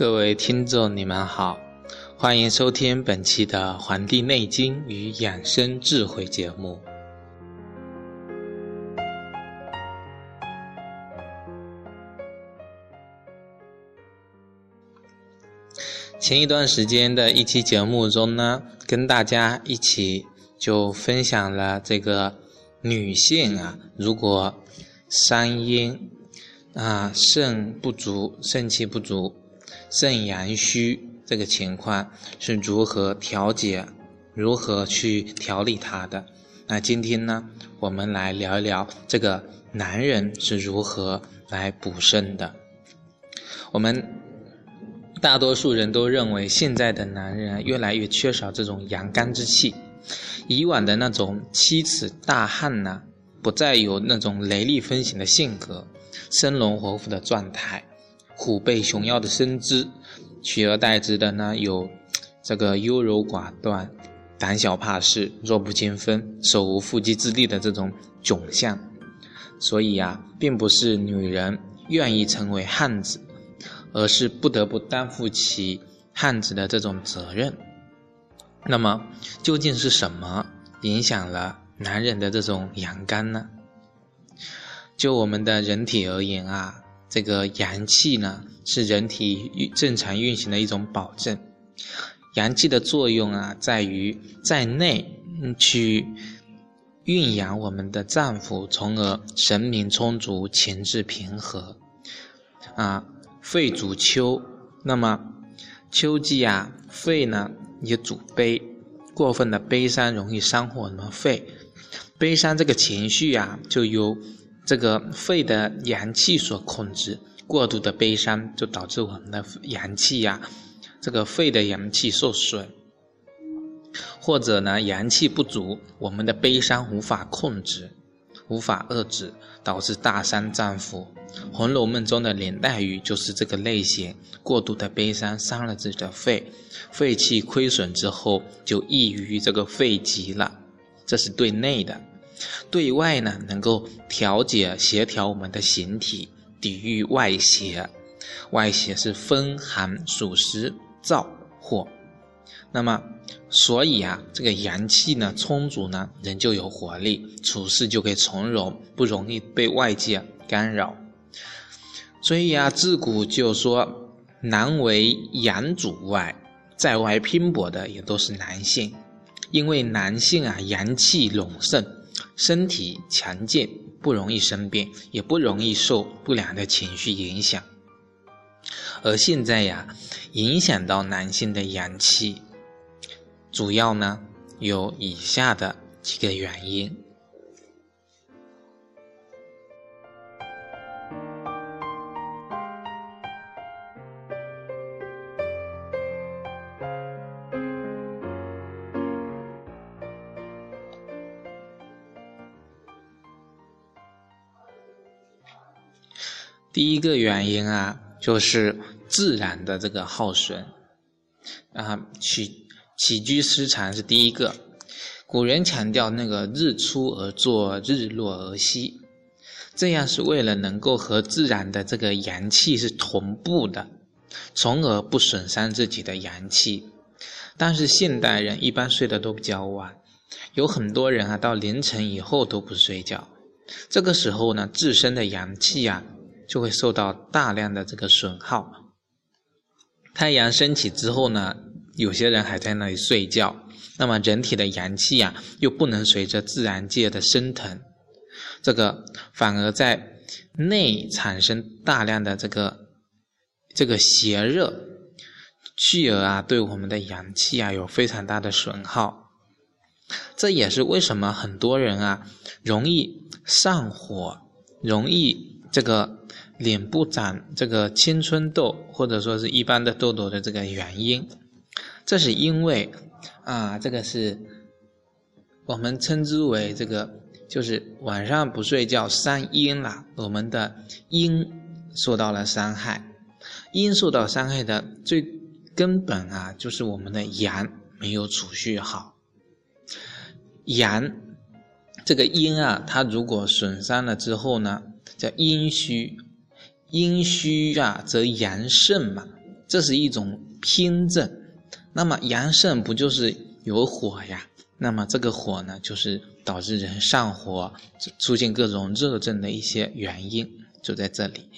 各位听众，你们好，欢迎收听本期的《黄帝内经与养生智慧》节目。前一段时间的一期节目中呢，跟大家一起就分享了这个女性啊，如果三阴啊，肾不足、肾气不足、肾阳虚这个情况是如何调节、如何去调理它的？那今天呢，我们来聊一聊这个男人是如何来补肾的。我们。大多数人都认为现在的男人越来越缺少这种阳刚之气，以往的那种七尺大汉呢，不再有那种雷厉风行的性格、生龙活虎的状态、虎背熊腰的身姿，取而代之的呢有这个优柔寡断、胆小怕事、弱不禁风、手无缚鸡之力的这种窘相。所以呀，并不是女人愿意成为汉子。而是不得不担负起汉子的这种责任。那么，究竟是什么影响了男人的这种阳刚呢？就我们的人体而言啊，这个阳气呢，是人体运正常运行的一种保证。阳气的作用啊，在于在内去运养我们的脏腑，从而神明充足，情志平和啊。肺主秋，那么秋季啊，肺呢也主悲，过分的悲伤容易伤我们肺。悲伤这个情绪啊，就由这个肺的阳气所控制。过度的悲伤就导致我们的阳气呀，这个肺的阳气受损，或者呢阳气不足，我们的悲伤无法控制，无法遏制，导致大伤脏腑。《红楼梦》中的林黛玉就是这个类型，过度的悲伤伤了自己的肺，肺气亏损之后就易于这个肺疾了。这是对内的，对外呢能够调节协调我们的形体，抵御外邪。外邪是风寒暑湿燥火，那么所以啊，这个阳气呢充足呢，人就有活力，处事就可以从容，不容易被外界干扰。所以啊，自古就说男为阳主外，在外拼搏的也都是男性，因为男性啊阳气隆盛，身体强健，不容易生病，也不容易受不良的情绪影响。而现在呀，影响到男性的阳气，主要呢有以下的几个原因。第一个原因啊，就是自然的这个耗损啊，起起居失常是第一个。古人强调那个日出而作，日落而息，这样是为了能够和自然的这个阳气是同步的，从而不损伤自己的阳气。但是现代人一般睡得都比较晚，有很多人啊到凌晨以后都不睡觉，这个时候呢，自身的阳气啊。就会受到大量的这个损耗。太阳升起之后呢，有些人还在那里睡觉，那么人体的阳气啊，又不能随着自然界的升腾，这个反而在内产生大量的这个这个邪热，继而啊，对我们的阳气啊有非常大的损耗。这也是为什么很多人啊容易上火，容易这个。脸部长这个青春痘，或者说是一般的痘痘的这个原因，这是因为啊，这个是我们称之为这个，就是晚上不睡觉伤阴了，我们的阴受到了伤害，阴受到伤害的最根本啊，就是我们的阳没有储蓄好，阳这个阴啊，它如果损伤了之后呢，叫阴虚。阴虚啊，则阳盛嘛，这是一种偏症。那么阳盛不就是有火呀？那么这个火呢，就是导致人上火、出现各种热症的一些原因，就在这里。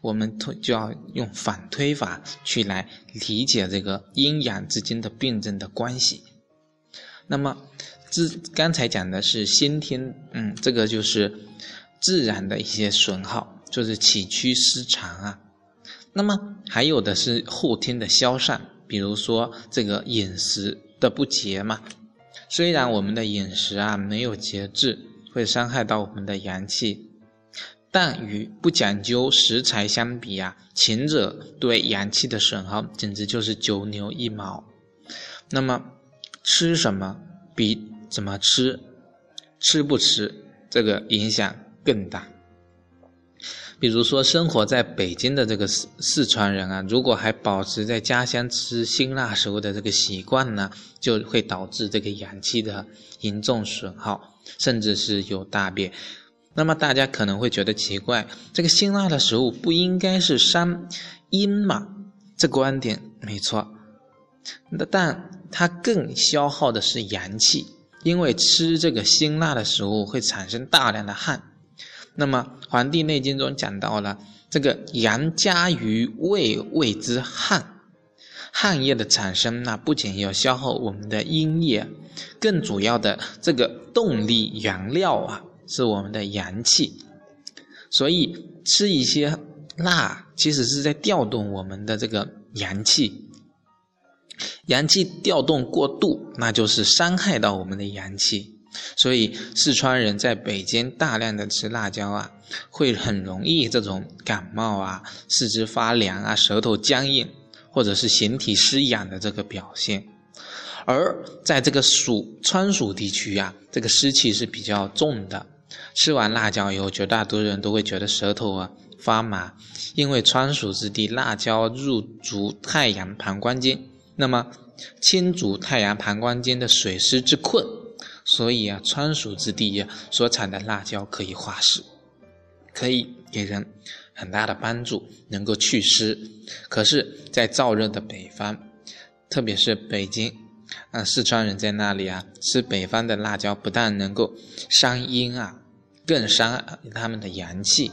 我们推就要用反推法去来理解这个阴阳之间的病症的关系。那么，自刚才讲的是先天，嗯，这个就是自然的一些损耗。就是起居失常啊，那么还有的是后天的消散，比如说这个饮食的不节嘛。虽然我们的饮食啊没有节制，会伤害到我们的阳气，但与不讲究食材相比啊，前者对阳气的损耗简直就是九牛一毛。那么吃什么比怎么吃，吃不吃这个影响更大。比如说，生活在北京的这个四四川人啊，如果还保持在家乡吃辛辣食物的这个习惯呢，就会导致这个阳气的严重损耗，甚至是有大便。那么大家可能会觉得奇怪，这个辛辣的食物不应该是伤阴吗？这观点没错，那但它更消耗的是阳气，因为吃这个辛辣的食物会产生大量的汗。那么，《黄帝内经》中讲到了这个阳加于胃，谓之汗。汗液的产生，那不仅要消耗我们的阴液，更主要的这个动力原料啊，是我们的阳气。所以吃一些辣，其实是在调动我们的这个阳气。阳气调动过度，那就是伤害到我们的阳气。所以四川人在北京大量的吃辣椒啊，会很容易这种感冒啊、四肢发凉啊、舌头僵硬，或者是形体失养的这个表现。而在这个蜀川蜀地区啊，这个湿气是比较重的，吃完辣椒以后，绝大多数人都会觉得舌头啊发麻，因为川蜀之地辣椒入足太阳膀胱经，那么清足太阳膀胱经的水湿之困。所以啊，川蜀之地呀，所产的辣椒可以化湿，可以给人很大的帮助，能够祛湿。可是，在燥热的北方，特别是北京，啊，四川人在那里啊，吃北方的辣椒，不但能够伤阴啊，更伤他们的阳气。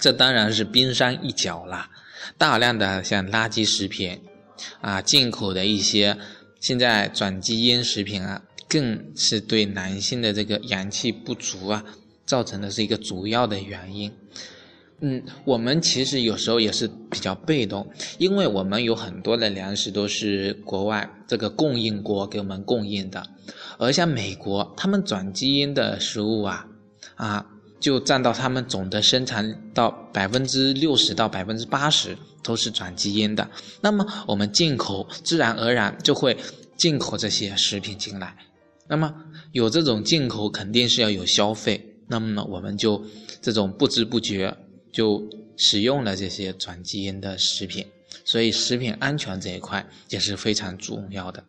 这当然是冰山一角啦。大量的像垃圾食品，啊，进口的一些现在转基因食品啊。更是对男性的这个阳气不足啊，造成的是一个主要的原因。嗯，我们其实有时候也是比较被动，因为我们有很多的粮食都是国外这个供应国给我们供应的，而像美国，他们转基因的食物啊，啊，就占到他们总的生产到百分之六十到百分之八十都是转基因的。那么我们进口自然而然就会进口这些食品进来。那么有这种进口，肯定是要有消费。那么呢，我们就这种不知不觉就使用了这些转基因的食品，所以食品安全这一块也是非常重要的。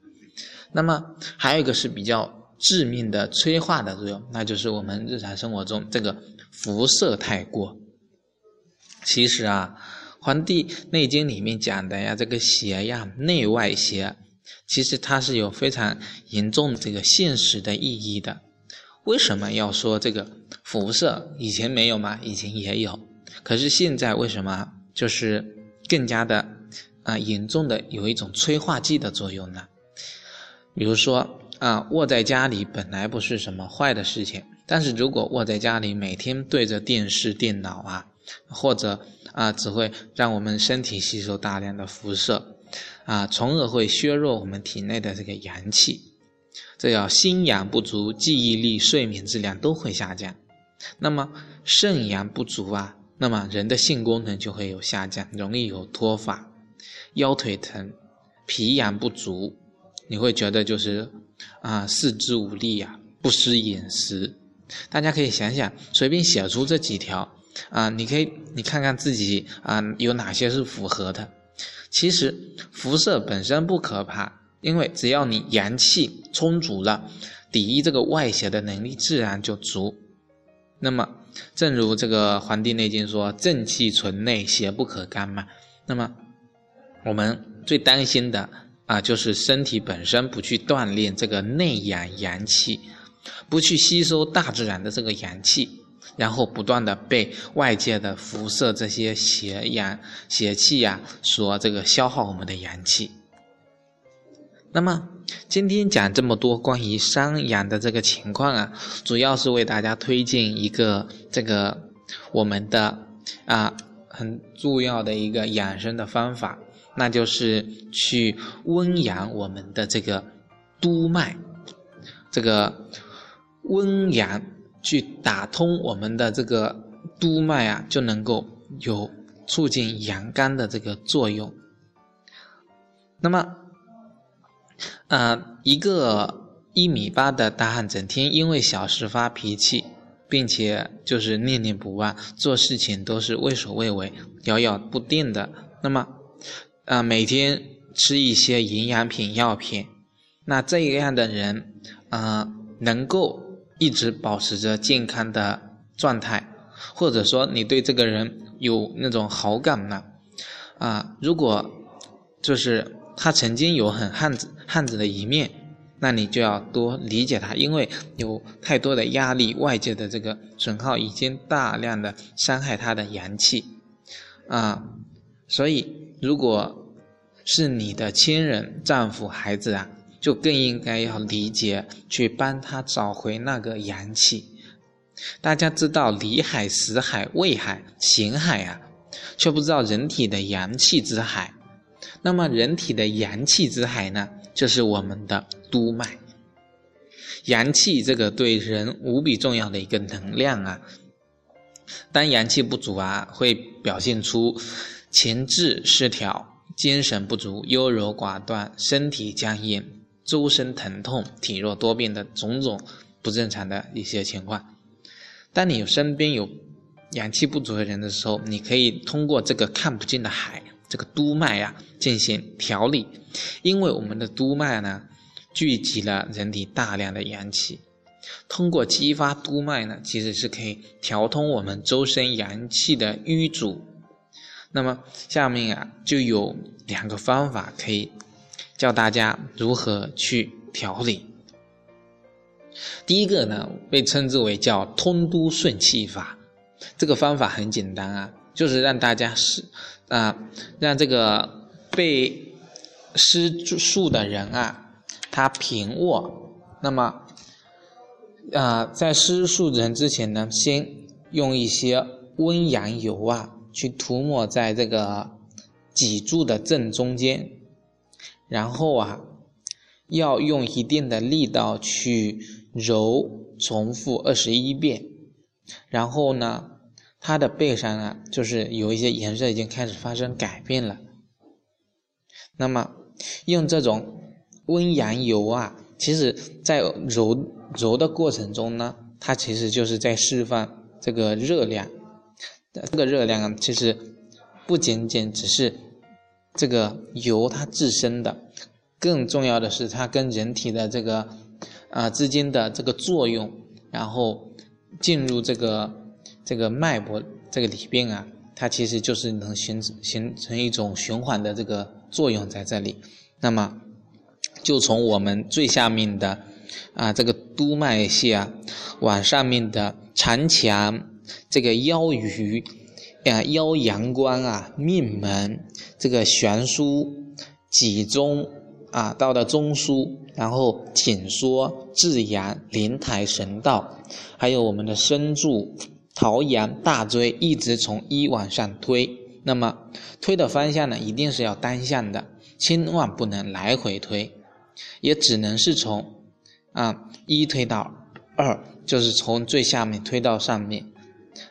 那么还有一个是比较致命的催化的作用，那就是我们日常生活中这个辐射太过。其实啊，《黄帝内经》里面讲的呀，这个邪呀，内外邪。其实它是有非常严重这个现实的意义的。为什么要说这个辐射？以前没有吗？以前也有。可是现在为什么就是更加的啊严重的有一种催化剂的作用呢？比如说啊，窝在家里本来不是什么坏的事情，但是如果窝在家里每天对着电视、电脑啊，或者啊，只会让我们身体吸收大量的辐射。啊，从而会削弱我们体内的这个阳气，这叫心阳不足，记忆力、睡眠质量都会下降。那么肾阳不足啊，那么人的性功能就会有下降，容易有脱发、腰腿疼；脾阳不足，你会觉得就是啊四肢无力呀，不思饮食。大家可以想想，随便写出这几条啊，你可以你看看自己啊有哪些是符合的。其实辐射本身不可怕，因为只要你阳气充足了，抵御这个外邪的能力自然就足。那么，正如这个《黄帝内经》说：“正气存内，邪不可干”嘛。那么，我们最担心的啊，就是身体本身不去锻炼这个内养阳气，不去吸收大自然的这个阳气，然后不断的被外界的辐射这些邪阳邪气呀所这个消耗我们的阳气。那么。今天讲这么多关于伤阳的这个情况啊，主要是为大家推荐一个这个我们的啊很重要的一个养生的方法，那就是去温养我们的这个督脉，这个温阳去打通我们的这个督脉啊，就能够有促进阳刚的这个作用。那么。啊，一个一米八的大汉，整天因为小事发脾气，并且就是念念不忘，做事情都是畏首畏尾、摇摇不定的。那么，啊，每天吃一些营养品、药品，那这样的人，啊，能够一直保持着健康的状态，或者说你对这个人有那种好感呢？啊，如果就是他曾经有很汉子。汉子的一面，那你就要多理解他，因为有太多的压力，外界的这个损耗已经大量的伤害他的阳气啊，所以如果是你的亲人、丈夫、孩子啊，就更应该要理解，去帮他找回那个阳气。大家知道里海、死海、胃海、形海啊，却不知道人体的阳气之海。那么人体的阳气之海呢？就是我们的督脉，阳气这个对人无比重要的一个能量啊。当阳气不足啊，会表现出情志失调、精神不足、优柔寡断、身体僵硬、周身疼痛、体弱多病的种种不正常的一些情况。当你身边有阳气不足的人的时候，你可以通过这个看不见的海。这个督脉呀，进行调理，因为我们的督脉呢，聚集了人体大量的阳气，通过激发督脉呢，其实是可以调通我们周身阳气的瘀阻。那么下面啊，就有两个方法可以教大家如何去调理。第一个呢，被称之为叫通督顺气法，这个方法很简单啊，就是让大家是。啊，让这个被施术的人啊，他平卧。那么，啊，在施术人之前呢，先用一些温阳油啊，去涂抹在这个脊柱的正中间，然后啊，要用一定的力道去揉，重复二十一遍，然后呢。它的背上呢，就是有一些颜色已经开始发生改变了。那么用这种温阳油啊，其实在揉揉的过程中呢，它其实就是在释放这个热量。这个热量啊，其实不仅仅只是这个油它自身的，更重要的是它跟人体的这个啊之间的这个作用，然后进入这个。这个脉搏这个里边啊，它其实就是能形形成一种循环的这个作用在这里。那么，就从我们最下面的啊这个督脉系啊，往上面的长强、这个腰俞啊、腰阳关啊、命门、这个悬枢、脊中啊，到了中枢，然后紧缩、至阳、灵台、神道，还有我们的身柱。桃阳大椎一直从一往上推，那么推的方向呢，一定是要单向的，千万不能来回推，也只能是从啊一推到二，就是从最下面推到上面。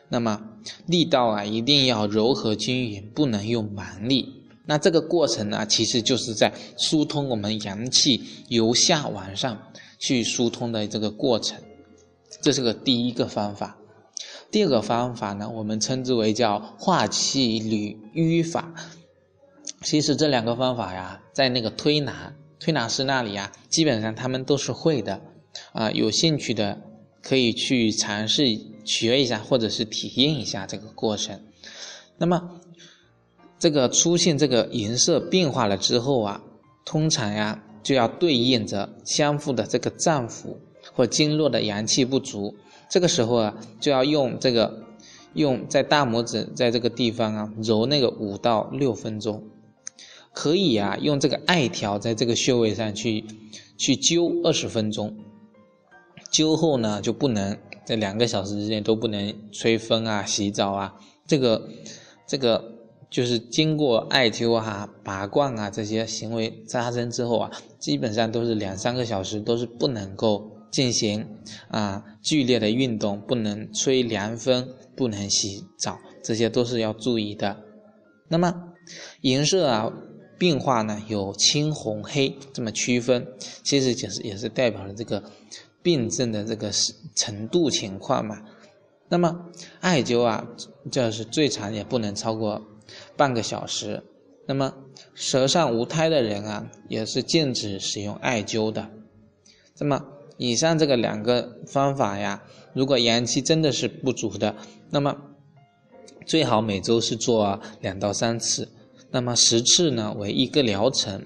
那么力道啊，一定要柔和均匀，不能用蛮力。那这个过程呢，其实就是在疏通我们阳气由下往上去疏通的这个过程，这是个第一个方法。第二个方法呢，我们称之为叫化气捋瘀法。其实这两个方法呀，在那个推拿推拿师那里啊，基本上他们都是会的。啊，有兴趣的可以去尝试学一下，或者是体验一下这个过程。那么，这个出现这个颜色变化了之后啊，通常呀就要对应着相互的这个脏腑或经络的阳气不足，这个时候啊就要用这个用在大拇指在这个地方啊揉那个五到六分钟，可以啊用这个艾条在这个穴位上去去灸二十分钟。灸后呢，就不能在两个小时之内都不能吹风啊、洗澡啊。这个，这个就是经过艾灸啊、拔罐啊这些行为发生之后啊，基本上都是两三个小时都是不能够进行啊剧烈的运动，不能吹凉风，不能洗澡，这些都是要注意的。那么颜色啊变化呢，有青、红、黑这么区分，其实就是也是代表了这个。病症的这个程度情况嘛，那么艾灸啊，就是最长也不能超过半个小时。那么舌上无苔的人啊，也是禁止使用艾灸的。那么以上这个两个方法呀，如果阳气真的是不足的，那么最好每周是做两到三次，那么十次呢为一个疗程。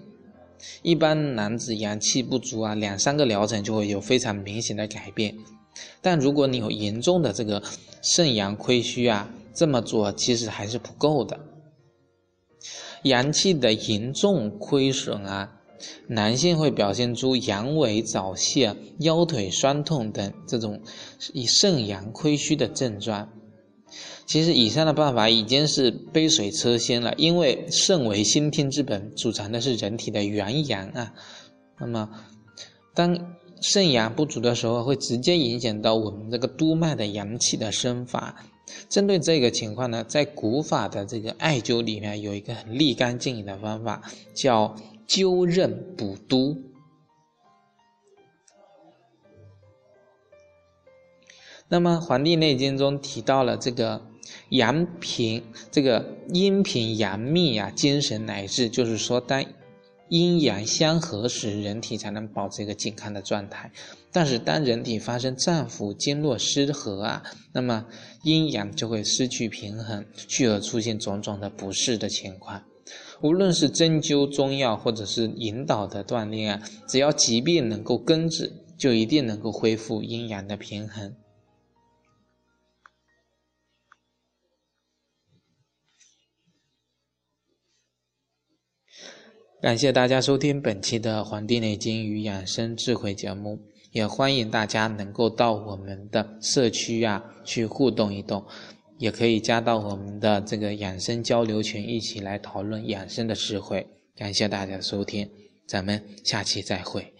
一般男子阳气不足啊，两三个疗程就会有非常明显的改变。但如果你有严重的这个肾阳亏虚啊，这么做其实还是不够的。阳气的严重亏损啊，男性会表现出阳痿早泄、腰腿酸痛等这种以肾阳亏虚的症状。其实以上的办法已经是杯水车薪了，因为肾为先天之本，储藏的是人体的元阳啊。那么，当肾阳不足的时候，会直接影响到我们这个督脉的阳气的生发。针对这个情况呢，在古法的这个艾灸里面有一个很立竿见影的方法，叫灸任补督。那么《黄帝内经》中提到了这个。阳平这个阴平阳秘啊，精神乃至就是说，当阴阳相合时，人体才能保持一个健康的状态。但是，当人体发生脏腑经络失和啊，那么阴阳就会失去平衡，继而出现种种的不适的情况。无论是针灸、中药，或者是引导的锻炼啊，只要疾病能够根治，就一定能够恢复阴阳的平衡。感谢大家收听本期的《黄帝内经与养生智慧》节目，也欢迎大家能够到我们的社区啊去互动一动，也可以加到我们的这个养生交流群，一起来讨论养生的智慧。感谢大家收听，咱们下期再会。